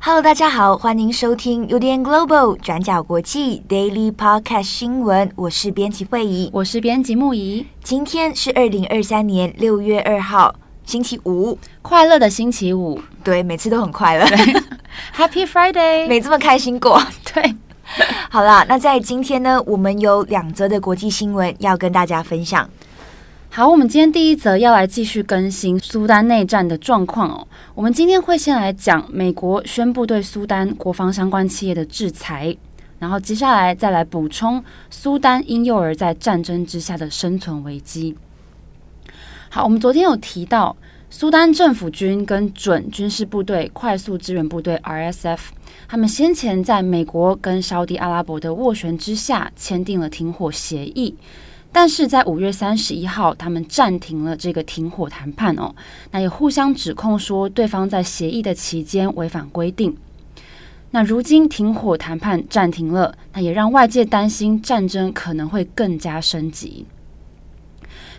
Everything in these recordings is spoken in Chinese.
Hello，大家好，欢迎收听 UDN Global 转角国际 Daily Podcast 新闻。我是编辑惠仪，我是编辑木仪。今天是二零二三年六月二号。星期五，快乐的星期五，对，每次都很快乐。Happy Friday，没这么开心过。对，好啦，那在今天呢，我们有两则的国际新闻要跟大家分享。好，我们今天第一则要来继续更新苏丹内战的状况哦。我们今天会先来讲美国宣布对苏丹国防相关企业的制裁，然后接下来再来补充苏丹婴幼儿在战争之下的生存危机。好，我们昨天有提到，苏丹政府军跟准军事部队快速支援部队 RSF，他们先前在美国跟沙乌地阿拉伯的斡旋之下签订了停火协议，但是在五月三十一号，他们暂停了这个停火谈判哦，那也互相指控说对方在协议的期间违反规定。那如今停火谈判暂停了，那也让外界担心战争可能会更加升级。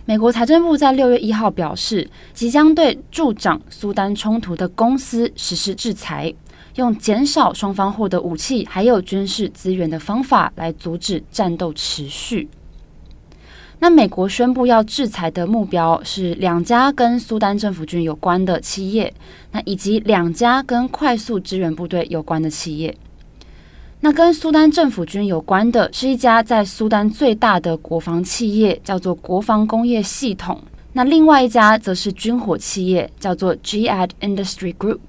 美国财政部在六月一号表示，即将对助长苏丹冲突的公司实施制裁，用减少双方获得武器还有军事资源的方法来阻止战斗持续。那美国宣布要制裁的目标是两家跟苏丹政府军有关的企业，那以及两家跟快速支援部队有关的企业。那跟苏丹政府军有关的是一家在苏丹最大的国防企业，叫做国防工业系统。那另外一家则是军火企业，叫做 Gad Industry Group。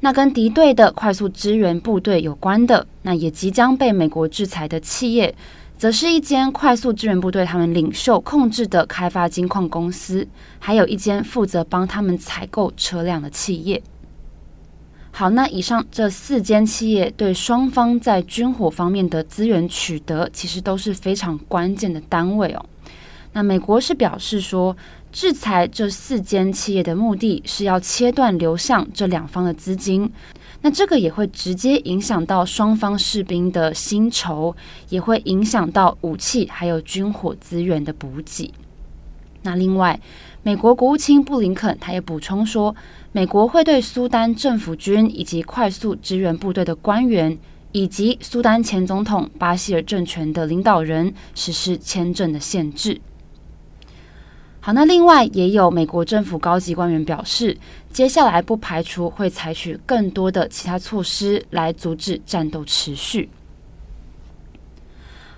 那跟敌对的快速支援部队有关的，那也即将被美国制裁的企业，则是一间快速支援部队他们领袖控制的开发金矿公司，还有一间负责帮他们采购车辆的企业。好，那以上这四间企业对双方在军火方面的资源取得，其实都是非常关键的单位哦。那美国是表示说，制裁这四间企业的目的是要切断流向这两方的资金，那这个也会直接影响到双方士兵的薪酬，也会影响到武器还有军火资源的补给。那另外，美国国务卿布林肯他也补充说，美国会对苏丹政府军以及快速支援部队的官员，以及苏丹前总统巴希尔政权的领导人实施签证的限制。好，那另外也有美国政府高级官员表示，接下来不排除会采取更多的其他措施来阻止战斗持续。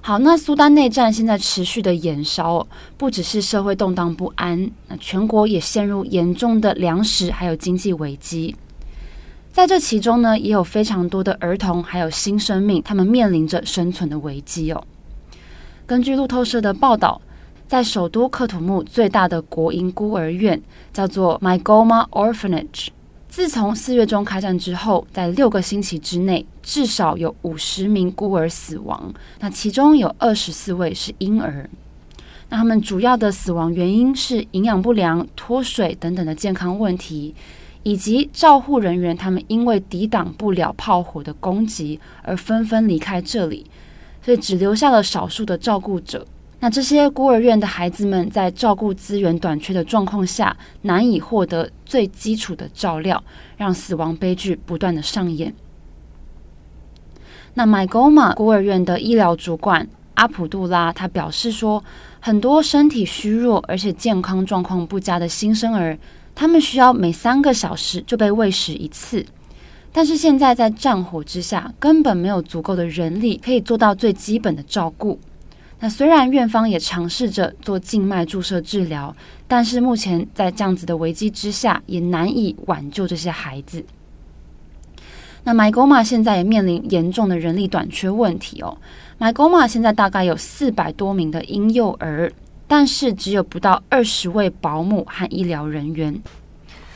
好，那苏丹内战现在持续的延烧，不只是社会动荡不安，那全国也陷入严重的粮食还有经济危机。在这其中呢，也有非常多的儿童还有新生命，他们面临着生存的危机哦。根据路透社的报道，在首都克土木最大的国营孤儿院叫做 My-Goma Orphanage。自从四月中开战之后，在六个星期之内，至少有五十名孤儿死亡。那其中有二十四位是婴儿。那他们主要的死亡原因是营养不良、脱水等等的健康问题，以及照护人员他们因为抵挡不了炮火的攻击而纷纷离开这里，所以只留下了少数的照顾者。那这些孤儿院的孩子们在照顾资源短缺的状况下，难以获得最基础的照料，让死亡悲剧不断的上演。那 My-Goma 孤儿院的医疗主管阿普杜拉他表示说，很多身体虚弱而且健康状况不佳的新生儿，他们需要每三个小时就被喂食一次，但是现在在战火之下，根本没有足够的人力可以做到最基本的照顾。那虽然院方也尝试着做静脉注射治疗，但是目前在这样子的危机之下，也难以挽救这些孩子。那 My-Goma 现在也面临严重的人力短缺问题哦。My-Goma 现在大概有四百多名的婴幼儿，但是只有不到二十位保姆和医疗人员，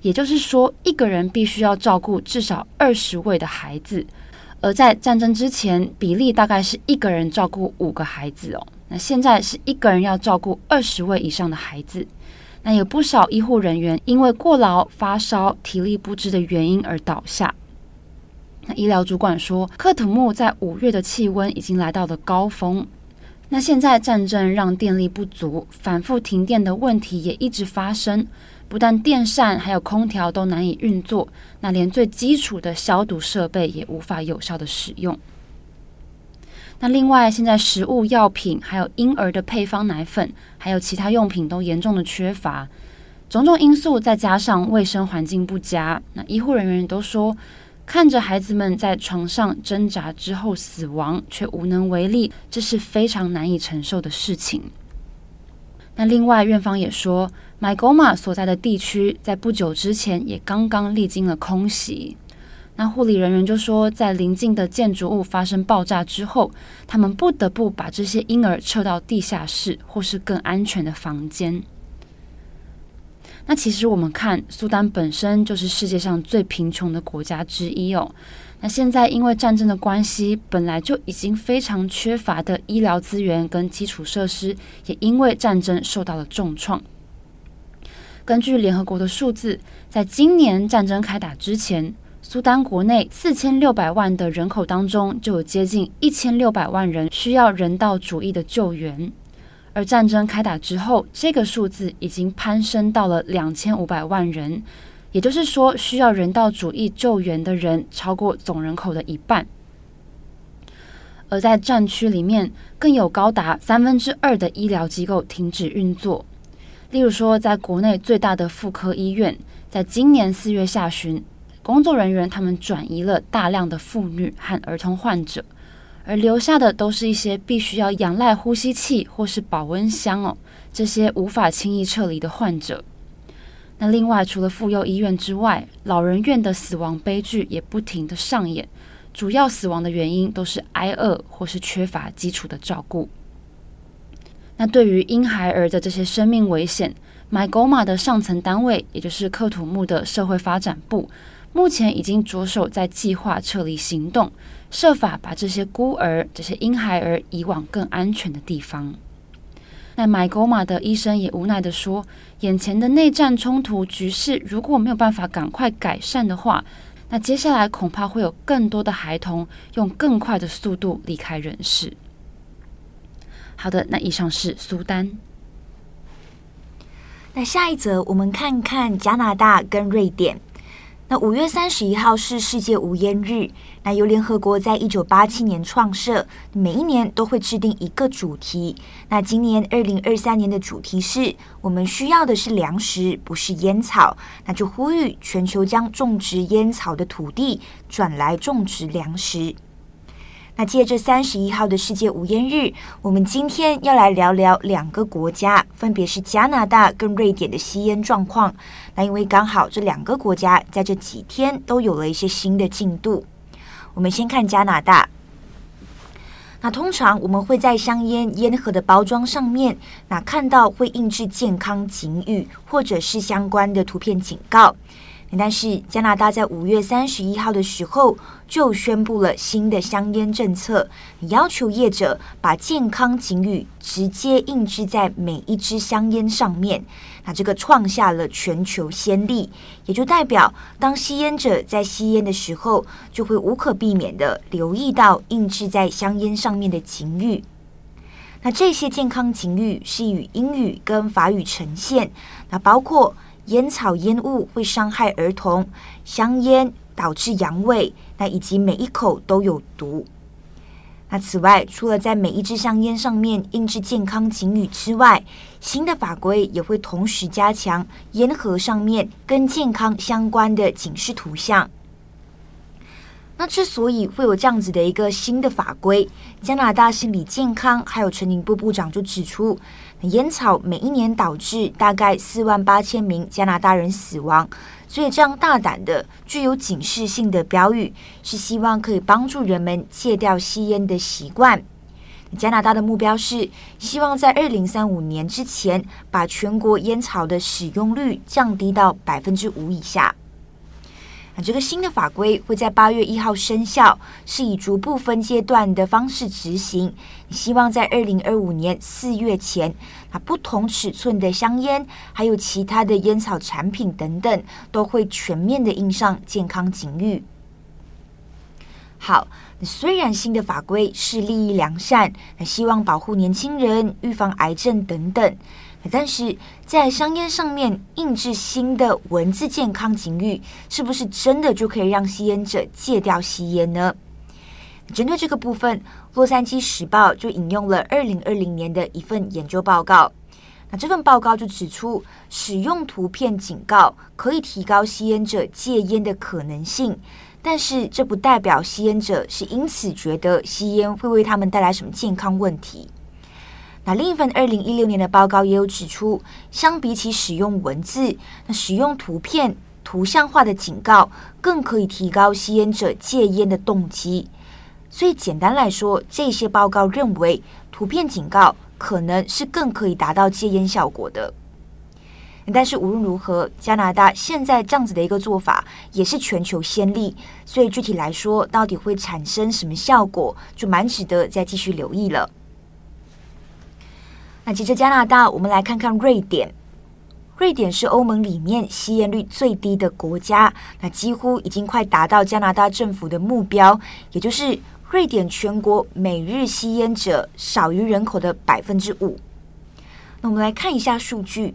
也就是说，一个人必须要照顾至少二十位的孩子。而在战争之前，比例大概是一个人照顾五个孩子哦。那现在是一个人要照顾二十位以上的孩子，那有不少医护人员因为过劳、发烧、体力不支的原因而倒下。那医疗主管说，克土木在五月的气温已经来到了高峰。那现在战争让电力不足，反复停电的问题也一直发生。不但电扇还有空调都难以运作，那连最基础的消毒设备也无法有效的使用。那另外，现在食物、药品，还有婴儿的配方奶粉，还有其他用品都严重的缺乏。种种因素再加上卫生环境不佳，那医护人员都说，看着孩子们在床上挣扎之后死亡，却无能为力，这是非常难以承受的事情。那另外，院方也说，，Mygoma 所在的地区在不久之前也刚刚历经了空袭。那护理人员就说，在临近的建筑物发生爆炸之后，他们不得不把这些婴儿撤到地下室或是更安全的房间。那其实我们看，苏丹本身就是世界上最贫穷的国家之一哦。那现在因为战争的关系，本来就已经非常缺乏的医疗资源跟基础设施，也因为战争受到了重创。根据联合国的数字，在今年战争开打之前，苏丹国内四千六百万的人口当中，就有接近一千六百万人需要人道主义的救援。而战争开打之后，这个数字已经攀升到了两千五百万人。也就是说，需要人道主义救援的人超过总人口的一半，而在战区里面，更有高达三分之二的医疗机构停止运作。例如说，在国内最大的妇科医院，在今年四月下旬，工作人员他们转移了大量的妇女和儿童患者，而留下的都是一些必须要仰赖呼吸器或是保温箱哦，这些无法轻易撤离的患者。那另外，除了妇幼医院之外，老人院的死亡悲剧也不停地上演。主要死亡的原因都是挨饿或是缺乏基础的照顾。那对于婴孩儿的这些生命危险，麦勾马的上层单位，也就是克土木的社会发展部，目前已经着手在计划撤离行动，设法把这些孤儿、这些婴孩儿移往更安全的地方。那买狗马的医生也无奈地说：“眼前的内战冲突局势如果没有办法赶快改善的话，那接下来恐怕会有更多的孩童用更快的速度离开人世。”好的，那以上是苏丹。那下一则，我们看看加拿大跟瑞典。那五月三十一号是世界无烟日。那由联合国在一九八七年创设，每一年都会制定一个主题。那今年二零二三年的主题是我们需要的是粮食，不是烟草。那就呼吁全球将种植烟草的土地转来种植粮食。那借着三十一号的世界无烟日，我们今天要来聊聊两个国家，分别是加拿大跟瑞典的吸烟状况。那因为刚好这两个国家在这几天都有了一些新的进度。我们先看加拿大。那通常我们会在香烟烟盒的包装上面，那看到会印制健康警语或者是相关的图片警告。但是加拿大在五月三十一号的时候就宣布了新的香烟政策，要求业者把健康警语直接印制在每一支香烟上面。那这个创下了全球先例，也就代表当吸烟者在吸烟的时候，就会无可避免地留意到印制在香烟上面的警语。那这些健康警语是以英语跟法语呈现，那包括。烟草烟雾会伤害儿童，香烟导致阳痿，那以及每一口都有毒。那此外，除了在每一支香烟上面印制健康警语之外，新的法规也会同时加强烟盒上面跟健康相关的警示图像。那之所以会有这样子的一个新的法规，加拿大心理健康还有陈宁部部长就指出。烟草每一年导致大概四万八千名加拿大人死亡，所以这样大胆的、具有警示性的标语，是希望可以帮助人们戒掉吸烟的习惯。加拿大的目标是希望在二零三五年之前，把全国烟草的使用率降低到百分之五以下。那这个新的法规会在八月一号生效，是以逐步分阶段的方式执行。希望在二零二五年四月前，那不同尺寸的香烟，还有其他的烟草产品等等，都会全面的印上健康警语。好，虽然新的法规是利益良善，那希望保护年轻人、预防癌症等等，但是在香烟上面印制新的文字健康警语，是不是真的就可以让吸烟者戒掉吸烟呢？针对这个部分，《洛杉矶时报》就引用了二零二零年的一份研究报告。那这份报告就指出，使用图片警告可以提高吸烟者戒烟的可能性。但是这不代表吸烟者是因此觉得吸烟会为他们带来什么健康问题。那另一份二零一六年的报告也有指出，相比起使用文字，那使用图片、图像化的警告更可以提高吸烟者戒烟的动机。所以简单来说，这些报告认为图片警告可能是更可以达到戒烟效果的。但是无论如何，加拿大现在这样子的一个做法也是全球先例，所以具体来说，到底会产生什么效果，就蛮值得再继续留意了。那接着加拿大，我们来看看瑞典。瑞典是欧盟里面吸烟率最低的国家，那几乎已经快达到加拿大政府的目标，也就是瑞典全国每日吸烟者少于人口的百分之五。那我们来看一下数据。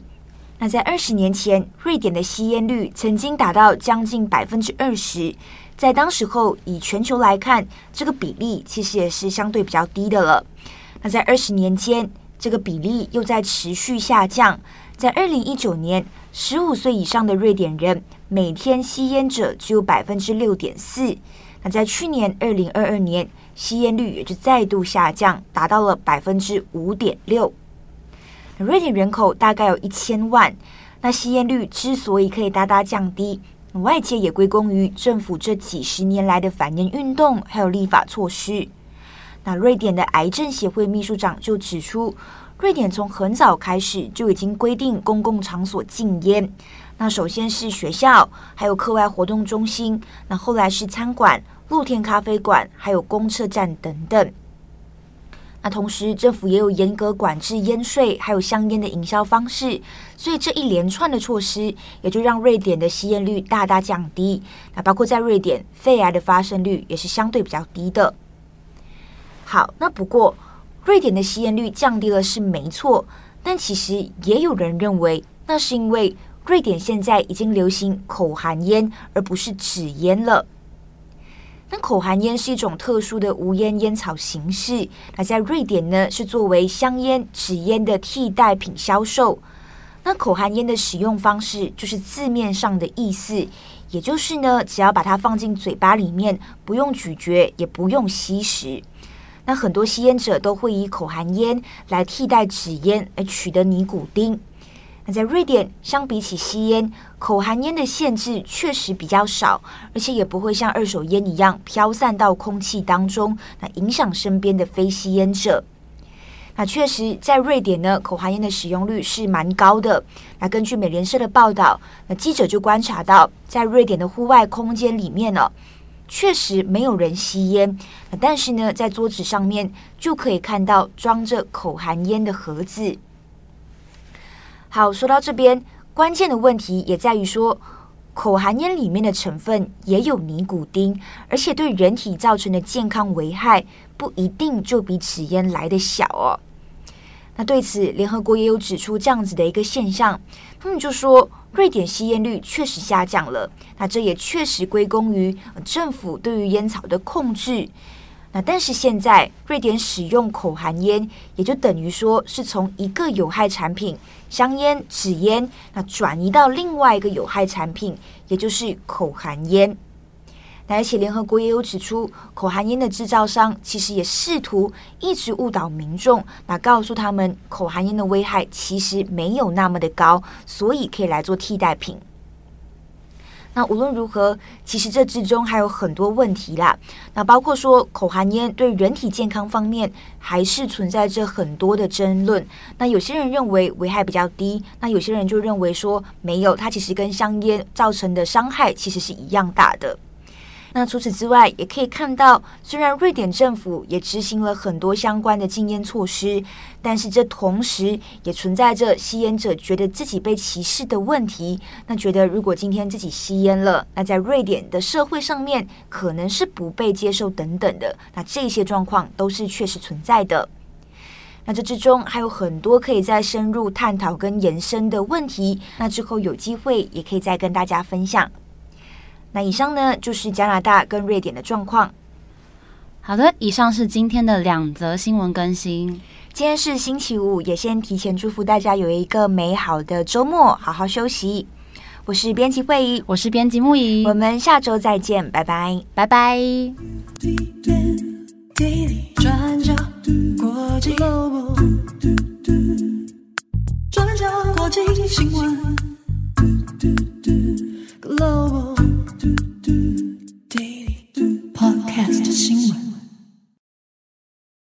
那在二十年前，瑞典的吸烟率曾经达到将近百分之二十，在当时候以全球来看，这个比例其实也是相对比较低的了。那在二十年间，这个比例又在持续下降。在二零一九年，十五岁以上的瑞典人每天吸烟者只有百分之六点四。那在去年二零二二年，吸烟率也就再度下降，达到了百分之五点六。瑞典人口大概有一千万，那吸烟率之所以可以大大降低，外界也归功于政府这几十年来的反烟运动，还有立法措施。那瑞典的癌症协会秘书长就指出，瑞典从很早开始就已经规定公共场所禁烟。那首先是学校，还有课外活动中心，那后来是餐馆、露天咖啡馆，还有公车站等等。那同时，政府也有严格管制烟税，还有香烟的营销方式，所以这一连串的措施，也就让瑞典的吸烟率大大降低。那包括在瑞典，肺癌的发生率也是相对比较低的。好，那不过瑞典的吸烟率降低了是没错，但其实也有人认为，那是因为瑞典现在已经流行口含烟，而不是纸烟了。那口含烟是一种特殊的无烟烟草形式，那在瑞典呢，是作为香烟、纸烟的替代品销售。那口含烟的使用方式就是字面上的意思，也就是呢，只要把它放进嘴巴里面，不用咀嚼，也不用吸食。那很多吸烟者都会以口含烟来替代纸烟，来取得尼古丁。那在瑞典，相比起吸烟，口含烟的限制确实比较少，而且也不会像二手烟一样飘散到空气当中，那影响身边的非吸烟者。那确实，在瑞典呢，口含烟的使用率是蛮高的。那根据美联社的报道，那记者就观察到，在瑞典的户外空间里面呢，确实没有人吸烟，但是呢，在桌子上面就可以看到装着口含烟的盒子。好，说到这边，关键的问题也在于说，口含烟里面的成分也有尼古丁，而且对人体造成的健康危害不一定就比纸烟来得小哦。那对此，联合国也有指出这样子的一个现象，他们就说，瑞典吸烟率确实下降了，那这也确实归功于政府对于烟草的控制。那但是现在，瑞典使用口含烟，也就等于说是从一个有害产品香烟、纸烟，那转移到另外一个有害产品，也就是口含烟。而且联合国也有指出，口含烟的制造商其实也试图一直误导民众，那告诉他们口含烟的危害其实没有那么的高，所以可以来做替代品。那无论如何，其实这之中还有很多问题啦。那包括说口含烟对人体健康方面还是存在着很多的争论。那有些人认为危害比较低，那有些人就认为说没有，它其实跟香烟造成的伤害其实是一样大的。那除此之外，也可以看到，虽然瑞典政府也执行了很多相关的禁烟措施，但是这同时也存在着吸烟者觉得自己被歧视的问题。那觉得如果今天自己吸烟了，那在瑞典的社会上面可能是不被接受等等的。那这些状况都是确实存在的。那这之中还有很多可以再深入探讨跟延伸的问题。那之后有机会也可以再跟大家分享。那以上呢，就是加拿大跟瑞典的状况。好的，以上是今天的两则新闻更新。今天是星期五，也先提前祝福大家有一个美好的周末，好好休息。我是编辑惠议，我是编辑木仪，我们下周再见，拜拜，拜拜。转角国际新闻，Global。do.